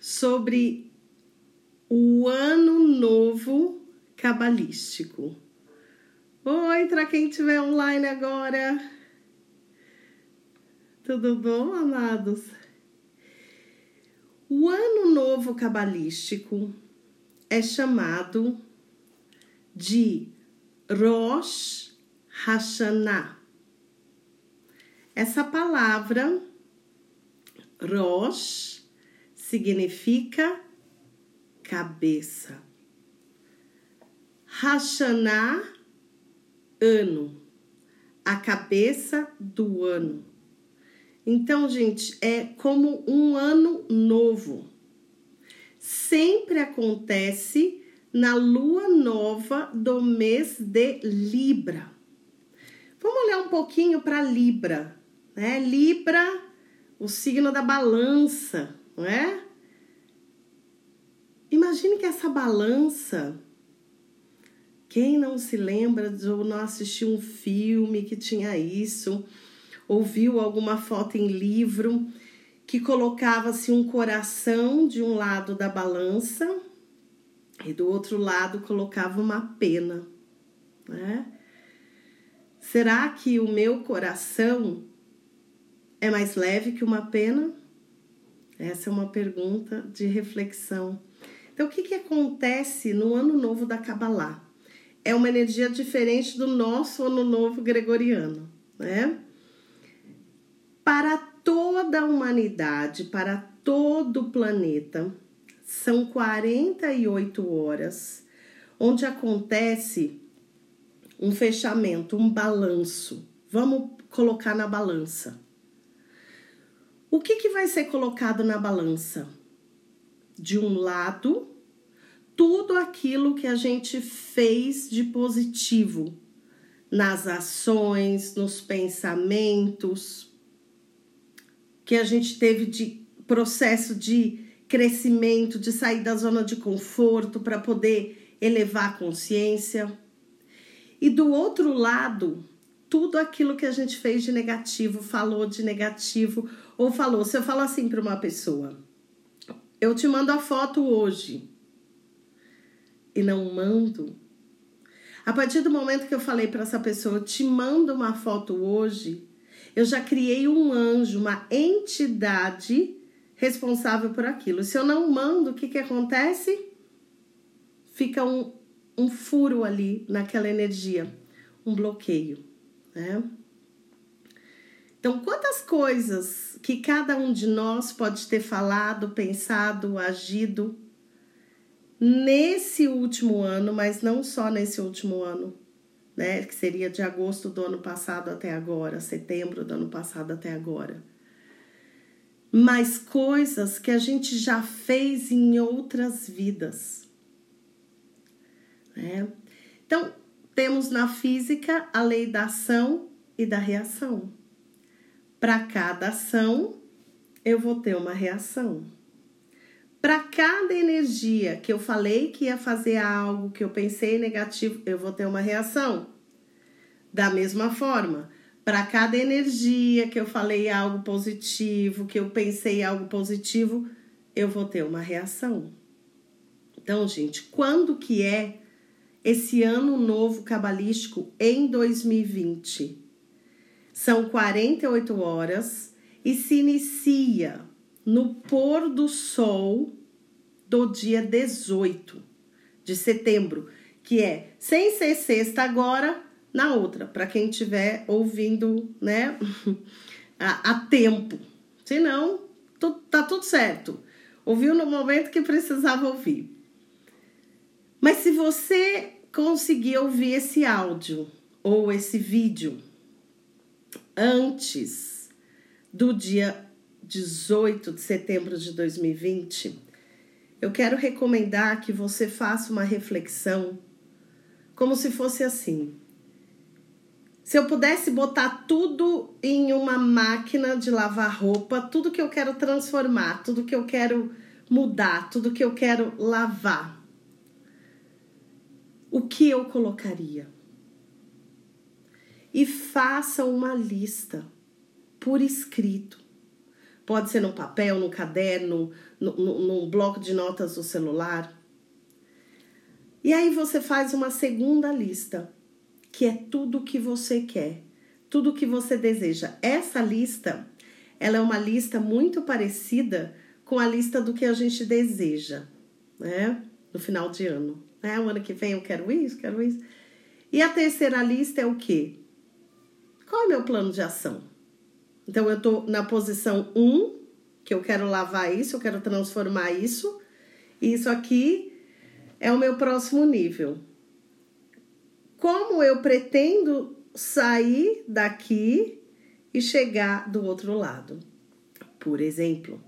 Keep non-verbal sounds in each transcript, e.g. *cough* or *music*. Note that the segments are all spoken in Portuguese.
sobre o ano novo cabalístico. Oi, para quem estiver online agora. Tudo bom, amados? O ano novo cabalístico é chamado de Rosh Hashanah. Essa palavra Rosh significa cabeça. Hashanah, ano, a cabeça do ano. Então, gente, é como um ano novo. Sempre acontece na lua nova do mês de Libra. Vamos olhar um pouquinho para Libra, né? Libra, o signo da balança, não é? Imagine que essa balança, quem não se lembra de ou não assistiu um filme que tinha isso, ouviu alguma foto em livro que colocava-se um coração de um lado da balança e do outro lado colocava uma pena, né? Será que o meu coração é mais leve que uma pena? Essa é uma pergunta de reflexão. Então, o que, que acontece no ano novo da Kabbalah? É uma energia diferente do nosso ano novo gregoriano, né? Para toda a humanidade, para todo o planeta, são 48 horas onde acontece um fechamento, um balanço. Vamos colocar na balança. O que, que vai ser colocado na balança? De um lado, tudo aquilo que a gente fez de positivo nas ações, nos pensamentos, que a gente teve de processo de crescimento, de sair da zona de conforto para poder elevar a consciência. E do outro lado, tudo aquilo que a gente fez de negativo, falou de negativo, ou falou, se eu falo assim para uma pessoa, eu te mando a foto hoje e não mando. A partir do momento que eu falei para essa pessoa, te mando uma foto hoje, eu já criei um anjo, uma entidade responsável por aquilo. Se eu não mando, o que, que acontece? Fica um, um furo ali naquela energia, um bloqueio, né? Então, quantas coisas que cada um de nós pode ter falado, pensado, agido nesse último ano, mas não só nesse último ano, né? Que seria de agosto do ano passado até agora, setembro do ano passado até agora. Mas coisas que a gente já fez em outras vidas né? Então, temos na física a lei da ação e da reação. Para cada ação, eu vou ter uma reação. Para cada energia que eu falei que ia fazer algo, que eu pensei negativo, eu vou ter uma reação. Da mesma forma, para cada energia que eu falei algo positivo, que eu pensei algo positivo, eu vou ter uma reação. Então, gente, quando que é esse ano novo cabalístico em 2020. São 48 horas e se inicia no pôr do sol do dia 18 de setembro, que é sem ser sexta agora, na outra, para quem estiver ouvindo, né, *laughs* a, a tempo. Se não, tá tudo certo. Ouviu no momento que precisava ouvir. Mas se você conseguir ouvir esse áudio ou esse vídeo antes do dia 18 de setembro de 2020, eu quero recomendar que você faça uma reflexão como se fosse assim. Se eu pudesse botar tudo em uma máquina de lavar roupa, tudo que eu quero transformar, tudo que eu quero mudar, tudo que eu quero lavar, o que eu colocaria. E faça uma lista por escrito Pode ser no papel, no caderno, no, no, num bloco de notas do celular. E aí você faz uma segunda lista, que é tudo o que você quer, tudo o que você deseja. Essa lista, ela é uma lista muito parecida com a lista do que a gente deseja, né? No final de ano. Né? O ano que vem eu quero isso, quero isso. E a terceira lista é o quê? Qual é o meu plano de ação? Então eu tô na posição 1, um, que eu quero lavar isso, eu quero transformar isso. E isso aqui é o meu próximo nível. Como eu pretendo sair daqui e chegar do outro lado? Por exemplo,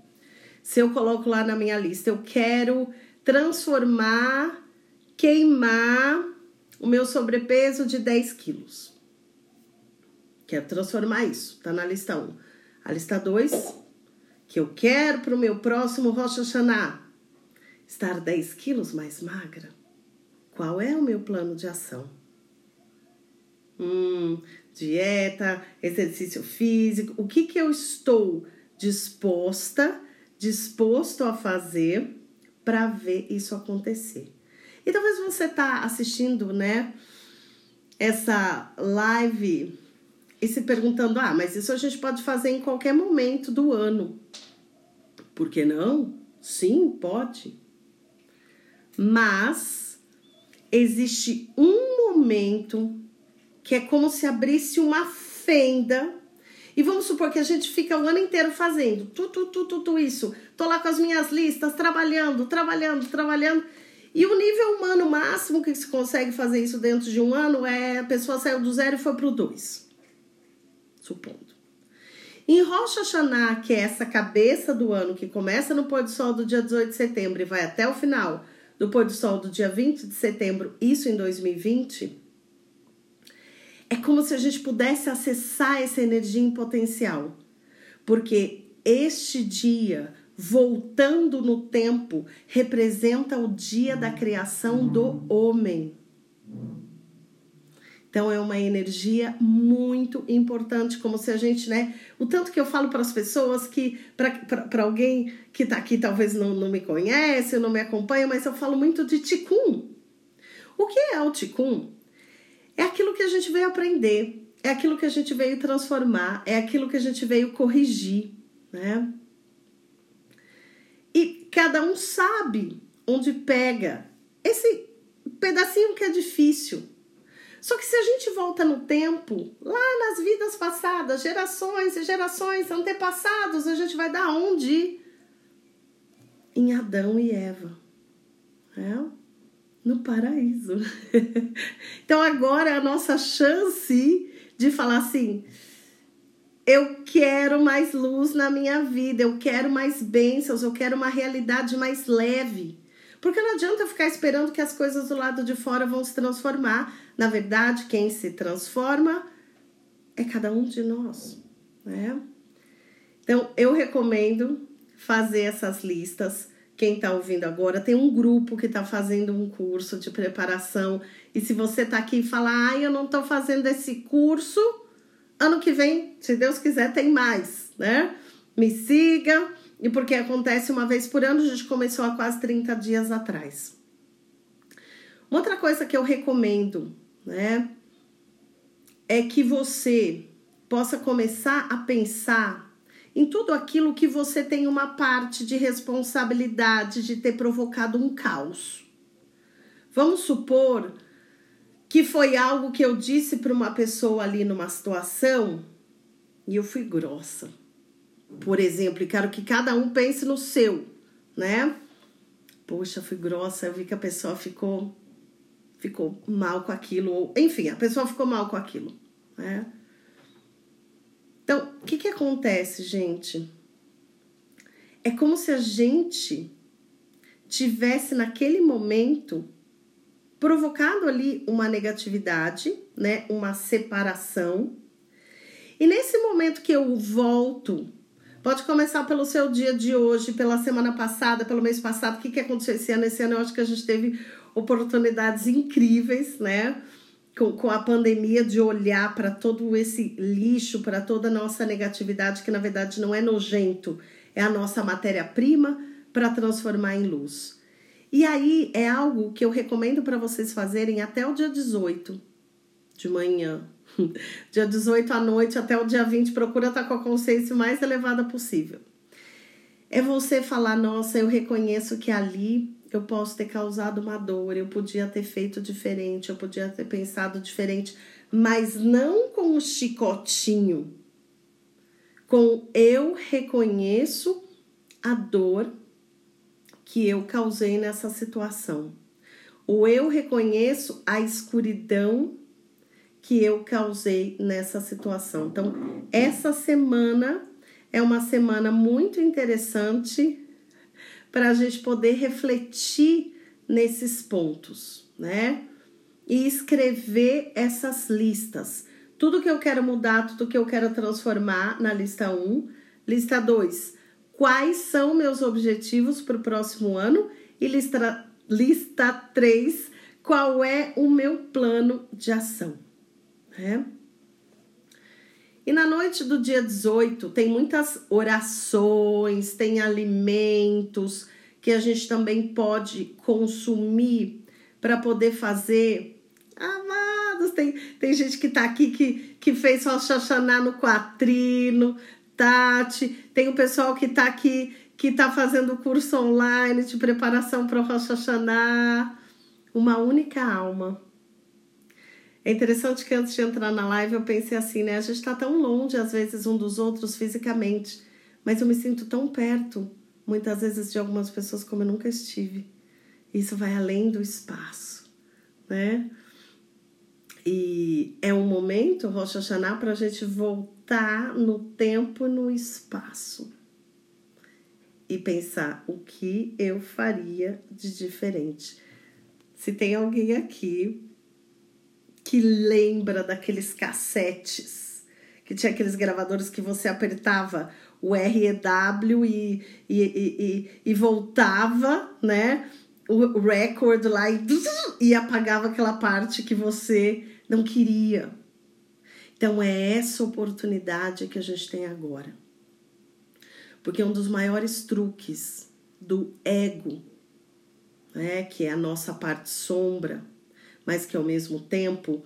se eu coloco lá na minha lista, eu quero transformar, queimar o meu sobrepeso de 10 quilos. Quero transformar isso, tá na lista 1. A lista 2, que eu quero para o meu próximo Rosh Hashanah, estar 10 quilos mais magra? Qual é o meu plano de ação? Hum, dieta, exercício físico, o que, que eu estou disposta, disposto a fazer para ver isso acontecer? E talvez você tá assistindo, né, essa live e se perguntando: ah, mas isso a gente pode fazer em qualquer momento do ano. Por que não? Sim, pode. Mas existe um momento que é como se abrisse uma fenda. E vamos supor que a gente fica o ano inteiro fazendo tudo, tudo, tudo isso. Tô lá com as minhas listas, trabalhando, trabalhando, trabalhando. E o nível humano máximo que se consegue fazer isso dentro de um ano é a pessoa saiu do zero e foi pro dois. Supondo. Em Rosh Hashanah, que é essa cabeça do ano que começa no pôr do sol do dia 18 de setembro e vai até o final, do pôr do sol do dia 20 de setembro, isso em 2020, é como se a gente pudesse acessar essa energia em potencial. Porque este dia, voltando no tempo, representa o dia da criação do homem. Então é uma energia muito importante, como se a gente, né? O tanto que eu falo para as pessoas que, para alguém que está aqui talvez não, não me conhece, não me acompanha, mas eu falo muito de Ticum. O que é o Ticum? É aquilo que a gente veio aprender, é aquilo que a gente veio transformar, é aquilo que a gente veio corrigir, né? E cada um sabe onde pega esse pedacinho que é difícil só que se a gente volta no tempo, lá nas vidas passadas, gerações e gerações, antepassados, a gente vai dar onde? Em Adão e Eva. É? No paraíso. *laughs* então agora é a nossa chance de falar assim: eu quero mais luz na minha vida, eu quero mais bênçãos, eu quero uma realidade mais leve. Porque não adianta ficar esperando que as coisas do lado de fora vão se transformar. Na verdade, quem se transforma é cada um de nós, né? Então, eu recomendo fazer essas listas. Quem está ouvindo agora, tem um grupo que está fazendo um curso de preparação. E se você está aqui e fala, ah, eu não estou fazendo esse curso, ano que vem, se Deus quiser, tem mais, né? Me siga e porque acontece uma vez por ano, a gente começou há quase 30 dias atrás. Uma outra coisa que eu recomendo, né, é que você possa começar a pensar em tudo aquilo que você tem uma parte de responsabilidade de ter provocado um caos. Vamos supor que foi algo que eu disse para uma pessoa ali numa situação e eu fui grossa por exemplo, e quero que cada um pense no seu, né? Poxa, fui grossa, eu vi que a pessoa ficou ficou mal com aquilo, ou enfim, a pessoa ficou mal com aquilo, né? Então, o que que acontece, gente? É como se a gente tivesse naquele momento provocado ali uma negatividade, né, uma separação. E nesse momento que eu volto Pode começar pelo seu dia de hoje, pela semana passada, pelo mês passado. O que, que aconteceu esse ano? Esse ano eu acho que a gente teve oportunidades incríveis, né? com, com a pandemia de olhar para todo esse lixo, para toda a nossa negatividade, que na verdade não é nojento, é a nossa matéria-prima, para transformar em luz. E aí é algo que eu recomendo para vocês fazerem até o dia 18 de manhã. *laughs* dia 18 à noite até o dia 20, procura estar com a consciência mais elevada possível. É você falar: nossa, eu reconheço que ali eu posso ter causado uma dor, eu podia ter feito diferente, eu podia ter pensado diferente, mas não com o chicotinho. Com eu reconheço a dor que eu causei nessa situação. Ou eu reconheço a escuridão que eu causei nessa situação. Então, essa semana é uma semana muito interessante para a gente poder refletir nesses pontos, né? E escrever essas listas. Tudo que eu quero mudar, tudo que eu quero transformar na lista 1. Lista 2, quais são meus objetivos para o próximo ano? E lista, lista 3, qual é o meu plano de ação? Né? E na noite do dia 18 tem muitas orações, tem alimentos que a gente também pode consumir para poder fazer. Amados, tem, tem gente que tá aqui que, que fez Rosh Hashanah no quatrino, Tati, tem o pessoal que tá aqui que tá fazendo curso online de preparação para o Rosh Hashanah. Uma única alma é interessante que antes de entrar na live eu pensei assim, né? A gente está tão longe às vezes um dos outros fisicamente, mas eu me sinto tão perto, muitas vezes, de algumas pessoas como eu nunca estive. Isso vai além do espaço, né? E é um momento, Rosh Hashanah, para a gente voltar no tempo e no espaço e pensar o que eu faria de diferente. Se tem alguém aqui que lembra daqueles cassetes, que tinha aqueles gravadores que você apertava o REW e, e, e, e, voltava, né? O record lá e, e apagava aquela parte que você não queria. Então é essa oportunidade que a gente tem agora. Porque um dos maiores truques do ego, né, que é a nossa parte sombra, mas que ao mesmo tempo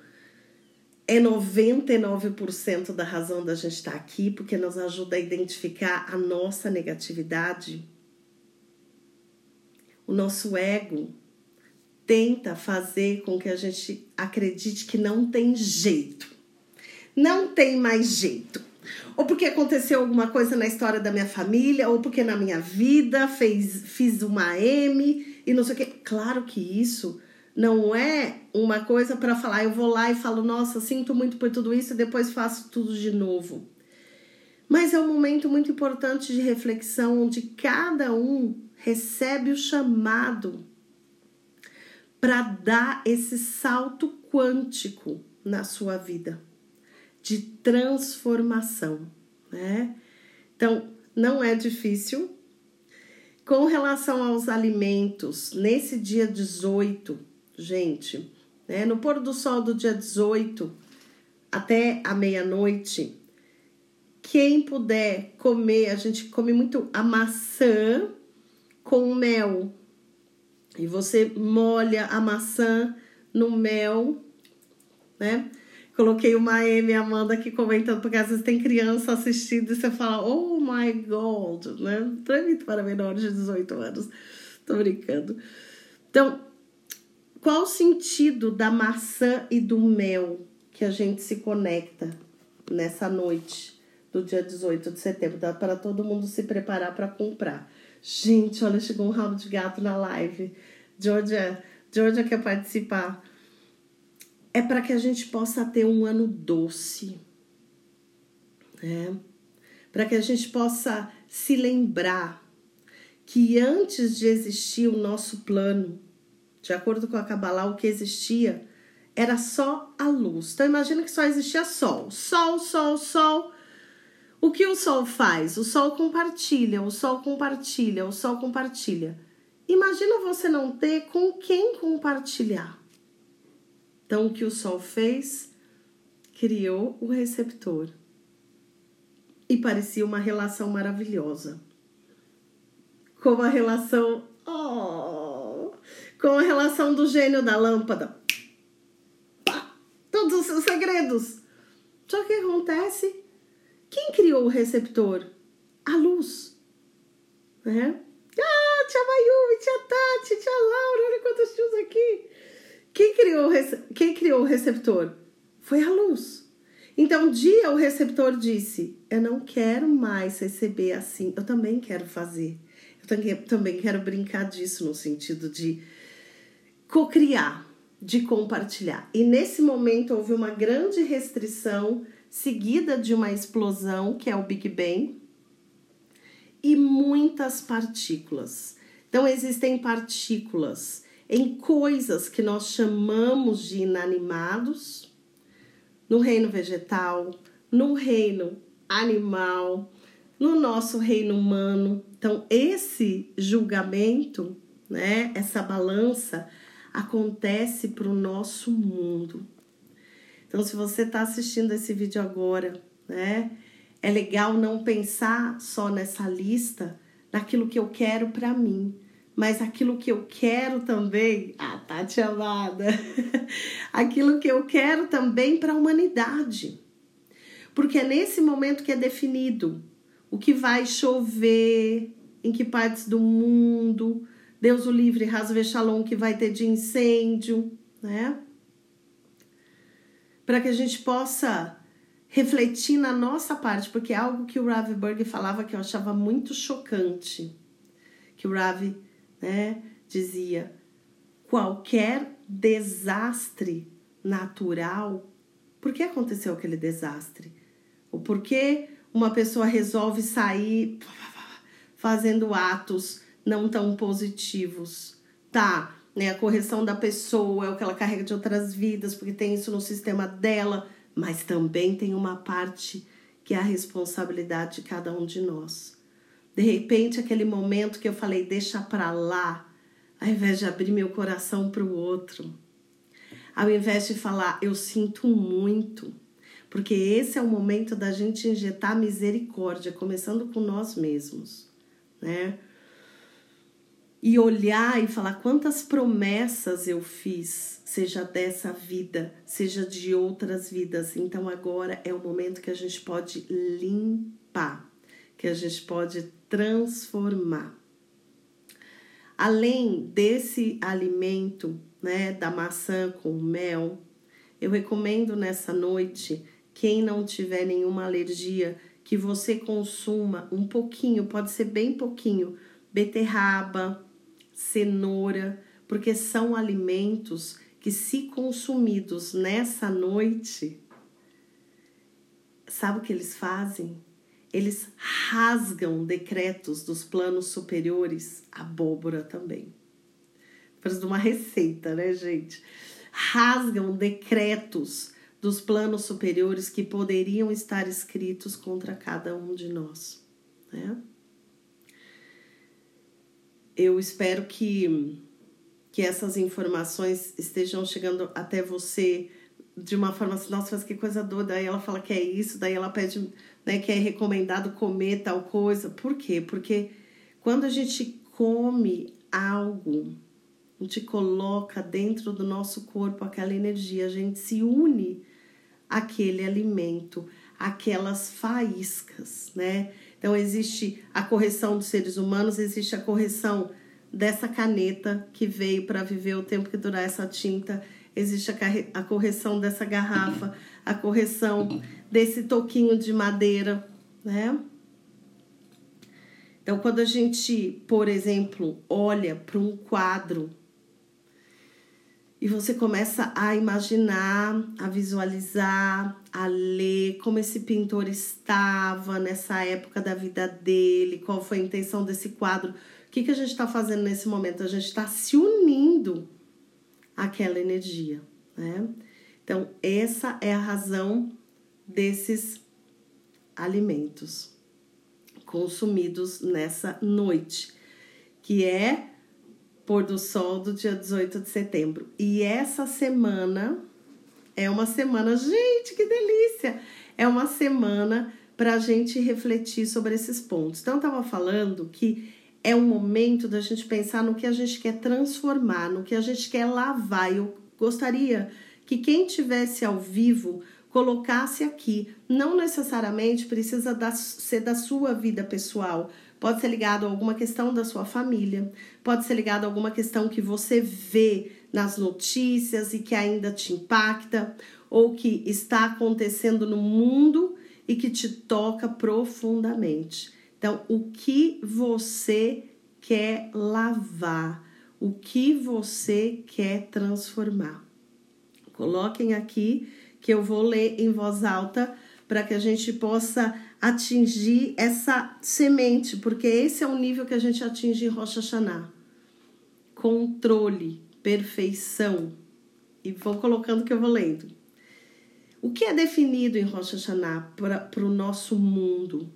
é 99% da razão da gente estar aqui, porque nos ajuda a identificar a nossa negatividade. O nosso ego tenta fazer com que a gente acredite que não tem jeito. Não tem mais jeito. Ou porque aconteceu alguma coisa na história da minha família, ou porque na minha vida fez, fiz uma M e não sei o que. Claro que isso não é uma coisa para falar, eu vou lá e falo, nossa, sinto muito por tudo isso e depois faço tudo de novo. Mas é um momento muito importante de reflexão onde cada um recebe o chamado para dar esse salto quântico na sua vida de transformação, né? Então, não é difícil. Com relação aos alimentos, nesse dia 18, gente, né? No pôr do sol do dia 18 até a meia-noite, quem puder comer, a gente come muito a maçã com mel. E você molha a maçã no mel, né? Coloquei uma M Amanda aqui comentando, porque às vezes tem criança assistindo e você fala, oh my god, né? Transmito para menores de 18 anos. Tô brincando. Então, qual o sentido da maçã e do mel que a gente se conecta nessa noite do dia 18 de setembro? Dá para todo mundo se preparar para comprar. Gente, olha, chegou um rabo de gato na live. Georgia, Georgia quer participar. É para que a gente possa ter um ano doce, né? Para que a gente possa se lembrar que antes de existir o nosso plano, de acordo com a Kabbalah, o que existia era só a luz. Então imagina que só existia sol. Sol, sol, sol. O que o sol faz? O sol compartilha, o sol compartilha, o sol compartilha. Imagina você não ter com quem compartilhar. Então, o que o Sol fez? Criou o receptor. E parecia uma relação maravilhosa. Como a relação. Oh, com a relação do gênio da lâmpada. Pá, todos os seus segredos. Só que acontece? Quem criou o receptor? A luz. Né? Ah, tia Mayumi, tia Tati, tia Laura, olha quantos tios aqui. Quem criou, quem criou o receptor? Foi a luz. Então, um dia o receptor disse: Eu não quero mais receber assim, eu também quero fazer. Eu também quero brincar disso no sentido de co-criar, de compartilhar. E nesse momento houve uma grande restrição, seguida de uma explosão, que é o Big Bang, e muitas partículas. Então, existem partículas em coisas que nós chamamos de inanimados, no reino vegetal, no reino animal, no nosso reino humano. Então, esse julgamento, né, essa balança, acontece para o nosso mundo. Então, se você está assistindo esse vídeo agora, né, é legal não pensar só nessa lista daquilo que eu quero para mim, mas aquilo que eu quero também, *laughs* ah, Tati amada, aquilo que eu quero também para a humanidade. Porque é nesse momento que é definido o que vai chover, em que partes do mundo, Deus o livre, Rasve Shalom, que vai ter de incêndio, né? Para que a gente possa refletir na nossa parte, porque é algo que o Rav Berg falava que eu achava muito chocante. Que o Rav né, dizia: qualquer desastre natural, por que aconteceu aquele desastre? Ou por que uma pessoa resolve sair fazendo atos não tão positivos? Tá, né? A correção da pessoa é o que ela carrega de outras vidas, porque tem isso no sistema dela, mas também tem uma parte que é a responsabilidade de cada um de nós. De repente, aquele momento que eu falei, deixa pra lá, ao invés de abrir meu coração para o outro, ao invés de falar, eu sinto muito, porque esse é o momento da gente injetar misericórdia, começando com nós mesmos, né? E olhar e falar quantas promessas eu fiz, seja dessa vida, seja de outras vidas. Então agora é o momento que a gente pode limpar, que a gente pode transformar. Além desse alimento, né, da maçã com mel, eu recomendo nessa noite, quem não tiver nenhuma alergia, que você consuma um pouquinho, pode ser bem pouquinho, beterraba, cenoura, porque são alimentos que, se consumidos nessa noite, sabe o que eles fazem? Eles rasgam decretos dos planos superiores, abóbora também. Parece uma receita, né, gente? Rasgam decretos dos planos superiores que poderiam estar escritos contra cada um de nós, né? Eu espero que, que essas informações estejam chegando até você de uma forma assim, nossa, mas que coisa doida. Aí ela fala que é isso, daí ela pede né, que é recomendado comer tal coisa. Por quê? Porque quando a gente come algo, a gente coloca dentro do nosso corpo aquela energia, a gente se une àquele alimento, aquelas faíscas, né? Então existe a correção dos seres humanos, existe a correção dessa caneta que veio para viver o tempo que durar essa tinta, existe a, correção dessa garrafa, a correção desse toquinho de madeira, né? Então, quando a gente, por exemplo, olha para um quadro e você começa a imaginar, a visualizar, a ler como esse pintor estava nessa época da vida dele, qual foi a intenção desse quadro, o que, que a gente está fazendo nesse momento? A gente está se unindo àquela energia, né? Então, essa é a razão desses alimentos consumidos nessa noite, que é pôr do sol do dia 18 de setembro. E essa semana, É uma semana, gente, que delícia! É uma semana para a gente refletir sobre esses pontos. Então, eu estava falando que é o momento da gente pensar no que a gente quer transformar, no que a gente quer lavar. Eu gostaria que quem tivesse ao vivo colocasse aqui. Não necessariamente precisa da, ser da sua vida pessoal. Pode ser ligado a alguma questão da sua família, pode ser ligado a alguma questão que você vê nas notícias e que ainda te impacta, ou que está acontecendo no mundo e que te toca profundamente. Então, o que você quer lavar? O que você quer transformar? Coloquem aqui que eu vou ler em voz alta para que a gente possa atingir essa semente, porque esse é o nível que a gente atinge em Rocha Hashanah. Controle, perfeição. E vou colocando que eu vou lendo. O que é definido em Rosh Hashanah para o nosso mundo?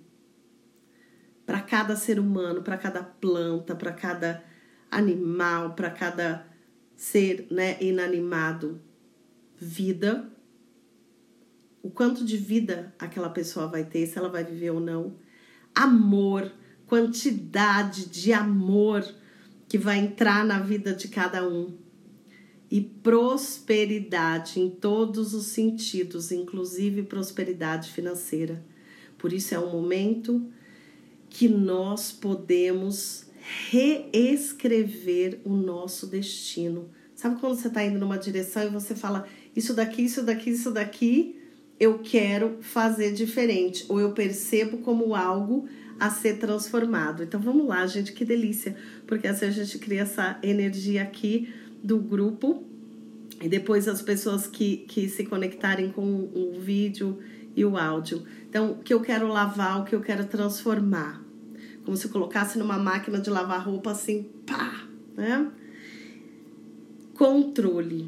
Para cada ser humano, para cada planta, para cada animal, para cada ser né, inanimado. Vida. O quanto de vida aquela pessoa vai ter, se ela vai viver ou não. Amor, quantidade de amor que vai entrar na vida de cada um e prosperidade em todos os sentidos, inclusive prosperidade financeira. Por isso é um momento que nós podemos reescrever o nosso destino. Sabe quando você está indo numa direção e você fala isso daqui, isso daqui, isso daqui, eu quero fazer diferente, ou eu percebo como algo a ser transformado. Então vamos lá, gente, que delícia, porque assim a gente cria essa energia aqui do grupo e depois as pessoas que, que se conectarem com o vídeo e o áudio. Então, o que eu quero lavar, o que eu quero transformar. Como se colocasse numa máquina de lavar roupa assim, pá, né? Controle,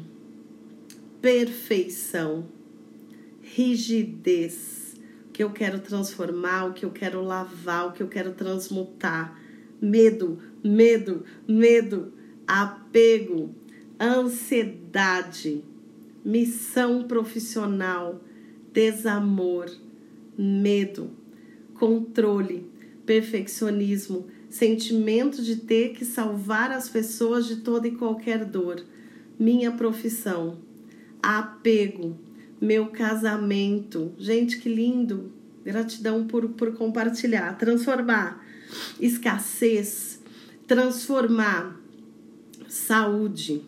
perfeição, rigidez, que eu quero transformar, o que eu quero lavar, o que eu quero transmutar. Medo, medo, medo, apego, ansiedade, missão profissional, desamor, medo, controle, perfeccionismo, sentimento de ter que salvar as pessoas de toda e qualquer dor, minha profissão, apego, meu casamento. Gente, que lindo! Gratidão por, por compartilhar, transformar, escassez, transformar, saúde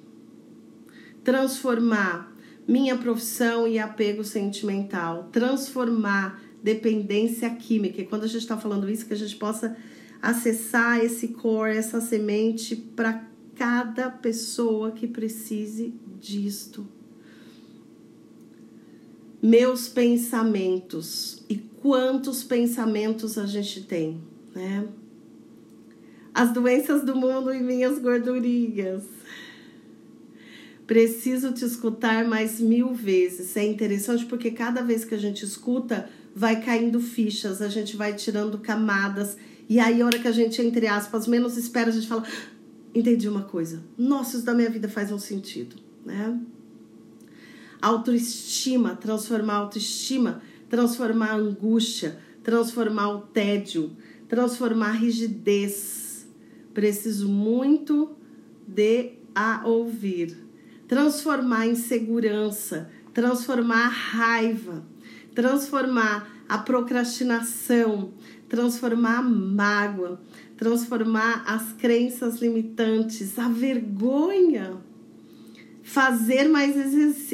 transformar minha profissão e apego sentimental, transformar dependência química. E quando a gente está falando isso, que a gente possa acessar esse core, essa semente para cada pessoa que precise disto. Meus pensamentos e quantos pensamentos a gente tem, né? As doenças do mundo e minhas gordurinhas Preciso te escutar mais mil vezes. É interessante porque cada vez que a gente escuta, vai caindo fichas, a gente vai tirando camadas. E aí, a hora que a gente, entre aspas, menos espera, a gente fala: entendi uma coisa. Nossa, isso da minha vida faz um sentido, né? Autoestima, transformar a autoestima, transformar a angústia, transformar o tédio, transformar a rigidez. Preciso muito de a ouvir transformar em segurança, transformar a raiva, transformar a procrastinação, transformar a mágoa, transformar as crenças limitantes, a vergonha, fazer mais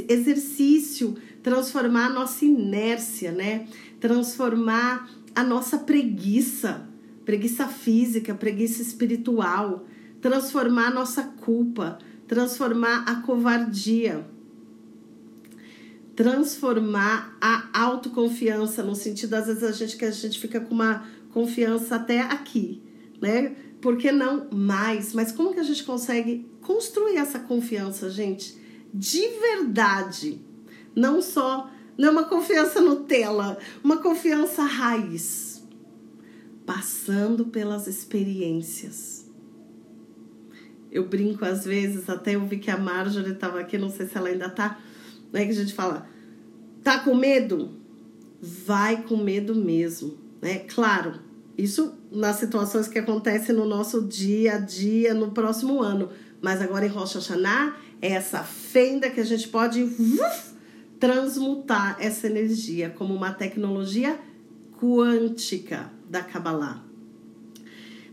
exercício, transformar a nossa inércia, né? Transformar a nossa preguiça, preguiça física, preguiça espiritual, transformar a nossa culpa, transformar a covardia, transformar a autoconfiança, no sentido, às vezes, a gente que a gente fica com uma confiança até aqui, né? Por que não mais? Mas como que a gente consegue construir essa confiança, gente? De verdade. Não só, não é uma confiança Nutella, uma confiança raiz. Passando pelas experiências eu brinco às vezes, até eu vi que a Marjorie estava aqui, não sei se ela ainda está. né? Que a gente fala, tá com medo? Vai com medo mesmo, né? Claro, isso nas situações que acontecem no nosso dia a dia, no próximo ano. Mas agora em Rosh Hashanah, é essa fenda que a gente pode uf, transmutar essa energia como uma tecnologia quântica da Kabbalah.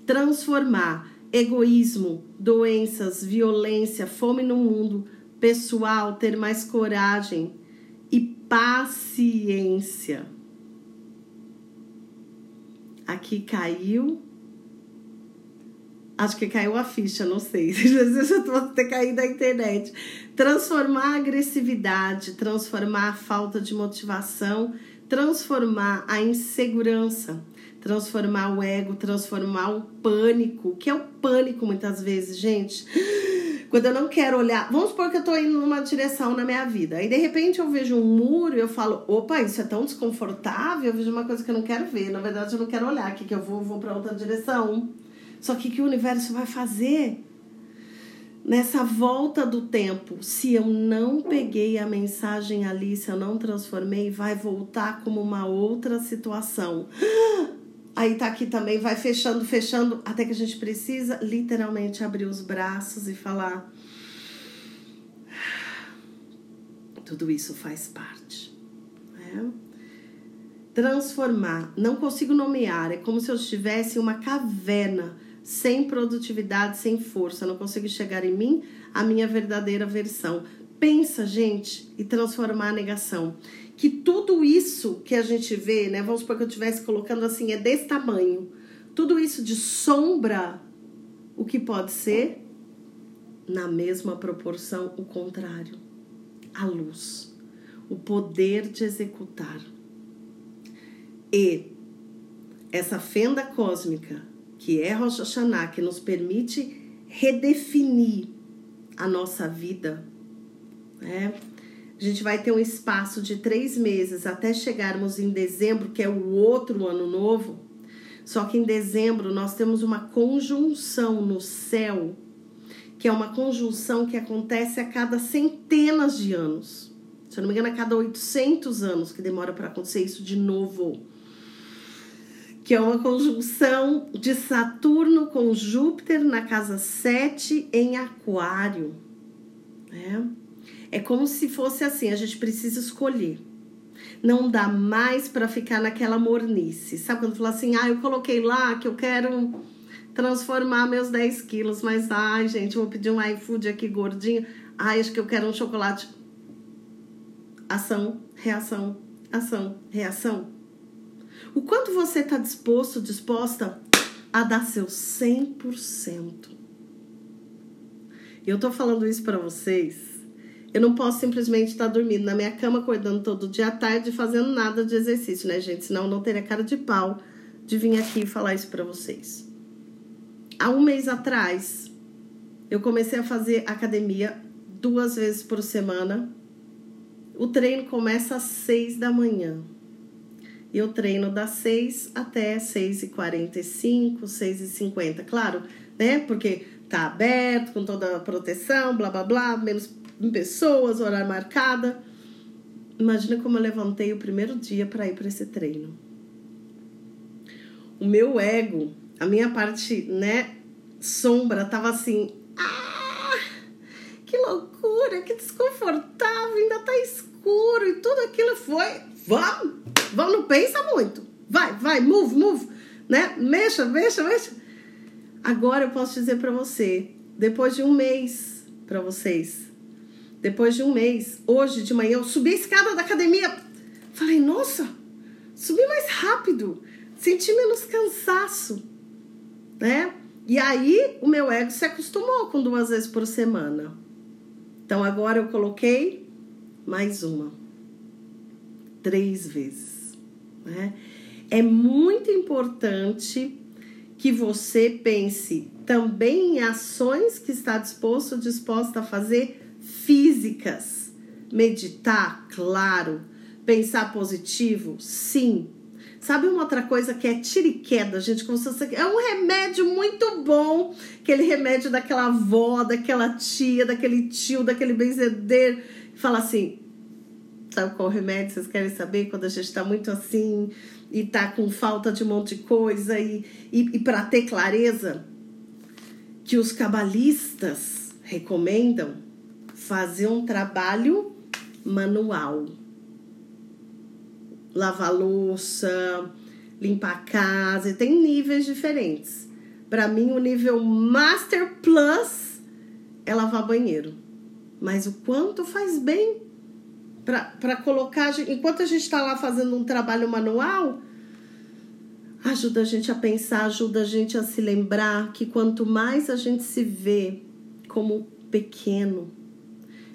Transformar egoísmo, doenças, violência, fome no mundo pessoal, ter mais coragem e paciência. Aqui caiu. Acho que caiu a ficha, não sei. *laughs* Eu vou ter caído da internet. Transformar a agressividade, transformar a falta de motivação, transformar a insegurança, transformar o ego, transformar o pânico, que é o pânico muitas vezes, gente. Quando eu não quero olhar, vamos supor que eu tô indo numa direção na minha vida, aí de repente eu vejo um muro e eu falo, opa, isso é tão desconfortável, eu vejo uma coisa que eu não quero ver, na verdade eu não quero olhar, aqui que eu vou, vou para outra direção. Só que o que o universo vai fazer? Nessa volta do tempo, se eu não peguei a mensagem ali, se eu não transformei, vai voltar como uma outra situação. Aí tá aqui também, vai fechando, fechando, até que a gente precisa literalmente abrir os braços e falar: tudo isso faz parte. Né? Transformar, não consigo nomear, é como se eu estivesse em uma caverna, sem produtividade, sem força, não consigo chegar em mim a minha verdadeira versão. Pensa, gente, e transformar a negação que tudo isso que a gente vê, né? Vamos supor que eu estivesse colocando assim, é desse tamanho. Tudo isso de sombra, o que pode ser, na mesma proporção, o contrário. A luz. O poder de executar. E essa fenda cósmica, que é Rosh Hashanah, que nos permite redefinir a nossa vida, né? A gente vai ter um espaço de três meses até chegarmos em dezembro, que é o outro ano novo. Só que em dezembro nós temos uma conjunção no céu, que é uma conjunção que acontece a cada centenas de anos. Se eu não me engano, a cada 800 anos que demora para acontecer isso de novo. Que é uma conjunção de Saturno com Júpiter na casa 7 em Aquário. Né? É como se fosse assim, a gente precisa escolher. Não dá mais para ficar naquela mornice. Sabe quando fala assim, ah, eu coloquei lá que eu quero transformar meus 10 quilos, mas ai, gente, vou pedir um iFood aqui gordinho. Ai, acho que eu quero um chocolate. Ação, reação, ação, reação. O quanto você está disposto, disposta a dar seu 100%. E eu tô falando isso para vocês eu não posso simplesmente estar dormindo na minha cama, acordando todo dia à tarde, fazendo nada de exercício, né, gente? Senão eu não teria cara de pau de vir aqui e falar isso para vocês. Há um mês atrás, eu comecei a fazer academia duas vezes por semana. O treino começa às seis da manhã. Eu treino das seis até seis e quarenta e cinco, seis e cinquenta, claro, né? Porque tá aberto, com toda a proteção, blá blá blá, menos pessoas, horário marcada. Imagina como eu levantei o primeiro dia para ir para esse treino. O meu ego, a minha parte, né, sombra, tava assim, ah, que loucura, que desconfortável, ainda tá escuro e tudo aquilo foi, vamos, vamos, não pensa muito, vai, vai, move, move, né, mexa, mexa, mexa. Agora eu posso dizer para você, depois de um mês para vocês, depois de um mês, hoje de manhã, eu subi a escada da academia. Falei, nossa, subi mais rápido, senti menos cansaço, né? E aí o meu ego se acostumou com duas vezes por semana. Então agora eu coloquei mais uma, três vezes, né? É muito importante que você pense também em ações que está disposto, disposta a fazer físicas. Meditar, claro. Pensar positivo, sim. Sabe uma outra coisa que é tiriqueda, gente? Como se você... É um remédio muito bom. Aquele remédio daquela avó, daquela tia, daquele tio, daquele benzedeiro. Fala assim: Sabe qual remédio vocês querem saber? Quando a gente está muito assim e tá com falta de um monte de coisa e, e, e para ter clareza, que os cabalistas recomendam fazer um trabalho manual. Lavar louça, limpar a casa, tem níveis diferentes. Para mim, o nível Master Plus é lavar banheiro. Mas o quanto faz bem para colocar. Enquanto a gente está lá fazendo um trabalho manual, ajuda a gente a pensar, ajuda a gente a se lembrar que quanto mais a gente se vê como pequeno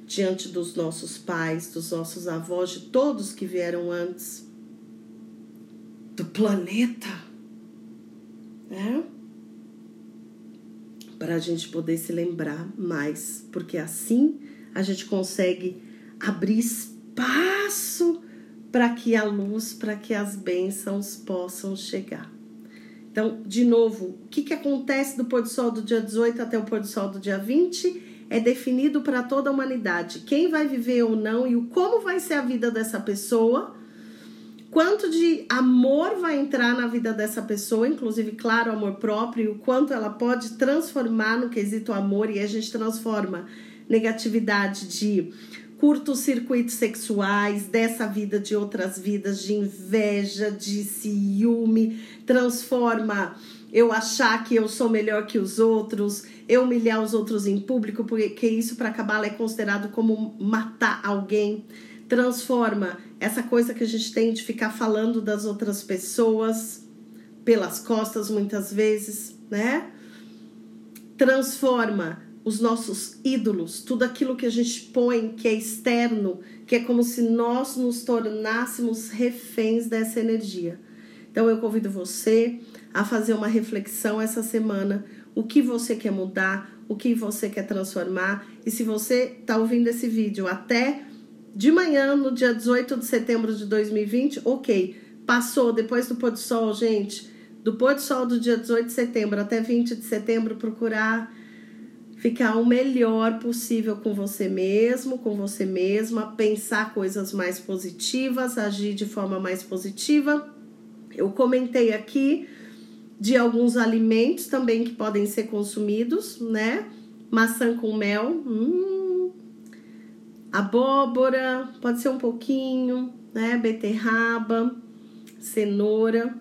diante dos nossos pais, dos nossos avós, de todos que vieram antes, do planeta, né? Para a gente poder se lembrar mais, porque assim a gente consegue abrir espaço para que a luz, para que as bênçãos possam chegar. Então, de novo, o que, que acontece do pôr do sol do dia 18 até o pôr do sol do dia 20 é definido para toda a humanidade. Quem vai viver ou não e o como vai ser a vida dessa pessoa, quanto de amor vai entrar na vida dessa pessoa, inclusive, claro, amor próprio, e o quanto ela pode transformar no quesito amor, e a gente transforma negatividade de curtos circuitos sexuais, dessa vida de outras vidas, de inveja, de ciúme, transforma eu achar que eu sou melhor que os outros, eu humilhar os outros em público, porque isso para Cabala é considerado como matar alguém. Transforma essa coisa que a gente tem de ficar falando das outras pessoas pelas costas muitas vezes, né? Transforma os nossos ídolos, tudo aquilo que a gente põe que é externo, que é como se nós nos tornássemos reféns dessa energia. Então eu convido você a fazer uma reflexão essa semana, o que você quer mudar, o que você quer transformar. E se você está ouvindo esse vídeo até de manhã, no dia 18 de setembro de 2020, ok. Passou depois do pôr do sol, gente. Do pôr do sol do dia 18 de setembro até 20 de setembro, procurar ficar o melhor possível com você mesmo, com você mesma, pensar coisas mais positivas, agir de forma mais positiva. Eu comentei aqui de alguns alimentos também que podem ser consumidos, né? Maçã com mel, hum, abóbora, pode ser um pouquinho, né? Beterraba, cenoura.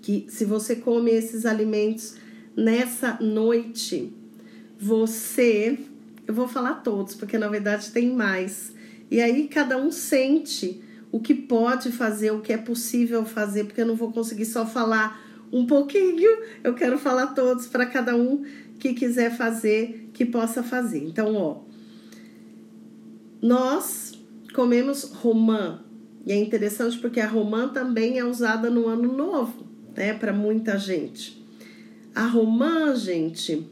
Que se você come esses alimentos nessa noite, você, eu vou falar todos, porque na verdade tem mais. E aí cada um sente o que pode fazer, o que é possível fazer, porque eu não vou conseguir só falar um pouquinho, eu quero falar todos para cada um que quiser fazer, que possa fazer. Então, ó, nós comemos romã, e é interessante porque a romã também é usada no ano novo, né, para muita gente. A romã, gente,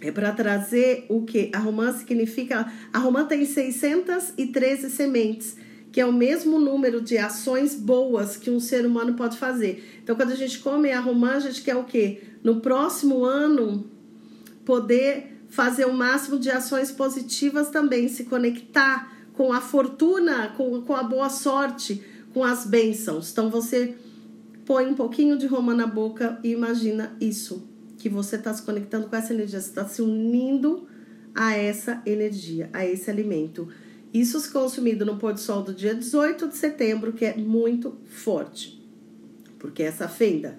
é para trazer o que? A romã significa. A romã tem 613 sementes, que é o mesmo número de ações boas que um ser humano pode fazer. Então, quando a gente come a romã, a gente quer o quê? No próximo ano, poder fazer o máximo de ações positivas também, se conectar com a fortuna, com, com a boa sorte, com as bênçãos. Então, você põe um pouquinho de romã na boca e imagina isso que você está se conectando com essa energia, você está se unindo a essa energia, a esse alimento. Isso se consumido no pôr do sol do dia 18 de setembro, que é muito forte, porque essa fenda.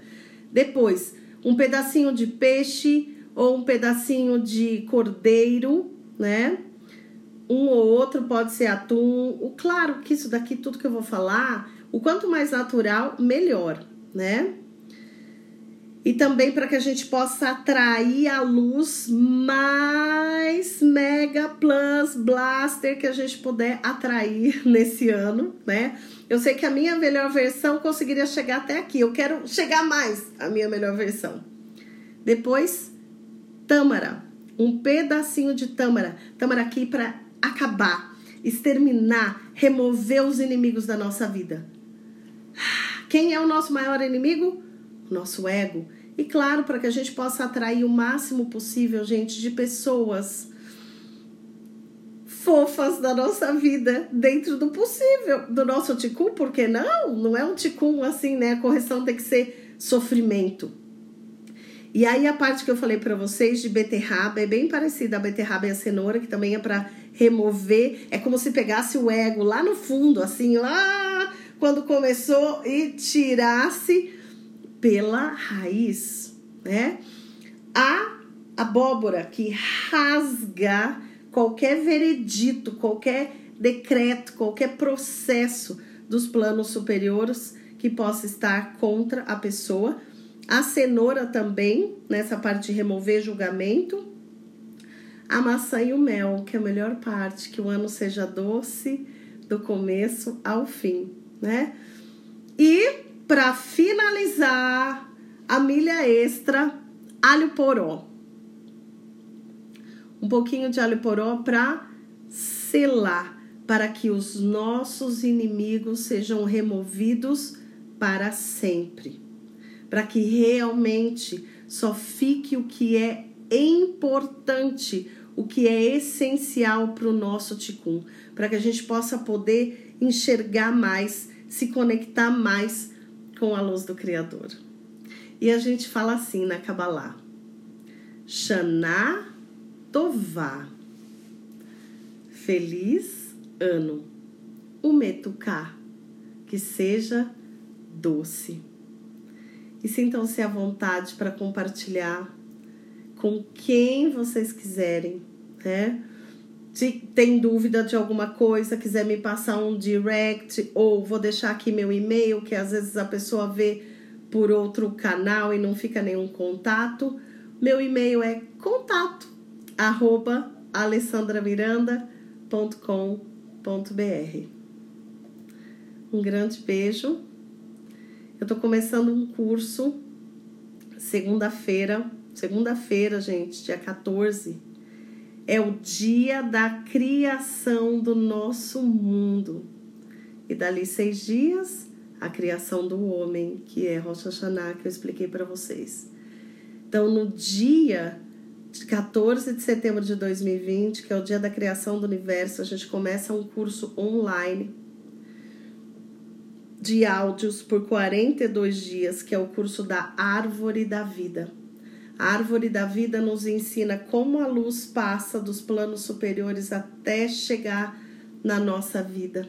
Depois, um pedacinho de peixe ou um pedacinho de cordeiro, né? Um ou outro pode ser atum. O claro que isso daqui tudo que eu vou falar, o quanto mais natural, melhor, né? E também para que a gente possa atrair a luz mais mega plus blaster que a gente puder atrair *laughs* nesse ano, né? Eu sei que a minha melhor versão conseguiria chegar até aqui. Eu quero chegar mais a minha melhor versão. Depois, tâmara, um pedacinho de tâmara, tâmara aqui para acabar, exterminar, remover os inimigos da nossa vida. Quem é o nosso maior inimigo? Nosso ego. E claro, para que a gente possa atrair o máximo possível, gente, de pessoas fofas da nossa vida dentro do possível, do nosso ticum, porque não? Não é um ticum assim, né? A correção tem que ser sofrimento. E aí a parte que eu falei para vocês de beterraba é bem parecida a beterraba e a cenoura, que também é para remover, é como se pegasse o ego lá no fundo, assim, lá quando começou e tirasse pela raiz, né? A abóbora que rasga qualquer veredito, qualquer decreto, qualquer processo dos planos superiores que possa estar contra a pessoa. A cenoura também, nessa parte de remover julgamento. A maçã e o mel, que é a melhor parte, que o ano seja doce do começo ao fim, né? E para finalizar, a milha extra, alho poró. Um pouquinho de alho poró para selar, para que os nossos inimigos sejam removidos para sempre, para que realmente só fique o que é importante, o que é essencial para o nosso ticum, para que a gente possa poder enxergar mais, se conectar mais com a luz do Criador. E a gente fala assim na Kabbalah: Shana Tová. Feliz ano. O metuká, que seja doce. E sintam-se à vontade para compartilhar com quem vocês quiserem, né? Tem dúvida de alguma coisa, quiser me passar um direct ou vou deixar aqui meu e-mail, que às vezes a pessoa vê por outro canal e não fica nenhum contato. Meu e-mail é contato arroba alessandramiranda.com.br. Um grande beijo. Eu tô começando um curso segunda-feira. Segunda-feira, gente, dia 14. É o dia da criação do nosso mundo. E dali seis dias, a criação do homem, que é Rosh Hashanah, que eu expliquei para vocês. Então, no dia de 14 de setembro de 2020, que é o dia da criação do universo, a gente começa um curso online de áudios por 42 dias, que é o curso da Árvore da Vida. A Árvore da Vida nos ensina como a luz passa dos planos superiores até chegar na nossa vida.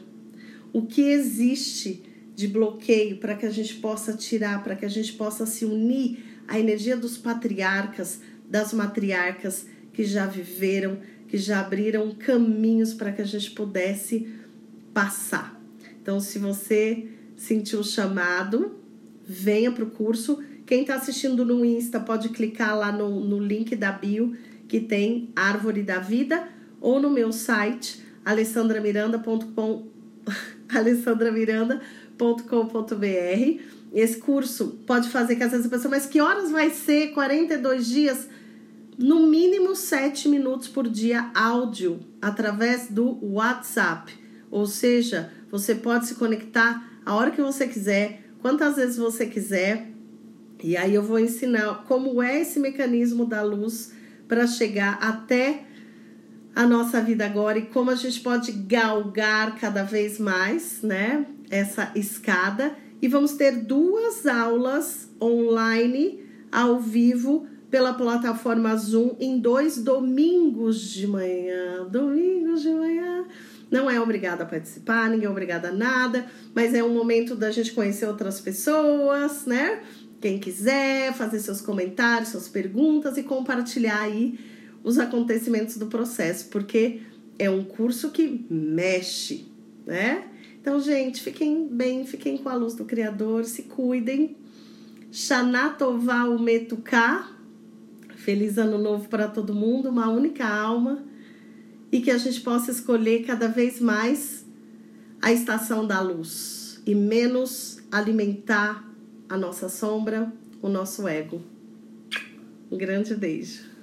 O que existe de bloqueio para que a gente possa tirar, para que a gente possa se unir à energia dos patriarcas, das matriarcas que já viveram, que já abriram caminhos para que a gente pudesse passar. Então, se você sentiu o chamado, venha para o curso. Quem está assistindo no Insta pode clicar lá no, no link da bio que tem Árvore da Vida ou no meu site alessandramiranda.com *laughs* alessandramiranda.com.br. Esse curso pode fazer que às pessoa, mas que horas vai ser? 42 dias? no mínimo 7 minutos por dia áudio através do WhatsApp. Ou seja, você pode se conectar a hora que você quiser, quantas vezes você quiser. E aí eu vou ensinar como é esse mecanismo da luz para chegar até a nossa vida agora e como a gente pode galgar cada vez mais, né? Essa escada. E vamos ter duas aulas online ao vivo pela plataforma Zoom em dois domingos de manhã. Domingos de manhã. Não é obrigada a participar, ninguém é obrigada a nada, mas é um momento da gente conhecer outras pessoas, né? Quem quiser fazer seus comentários, suas perguntas e compartilhar aí os acontecimentos do processo, porque é um curso que mexe, né? Então, gente, fiquem bem, fiquem com a luz do Criador, se cuidem. Shanatová Umetuká, Feliz ano novo para todo mundo, uma única alma e que a gente possa escolher cada vez mais a estação da luz e menos alimentar a nossa sombra, o nosso ego. Um grande beijo.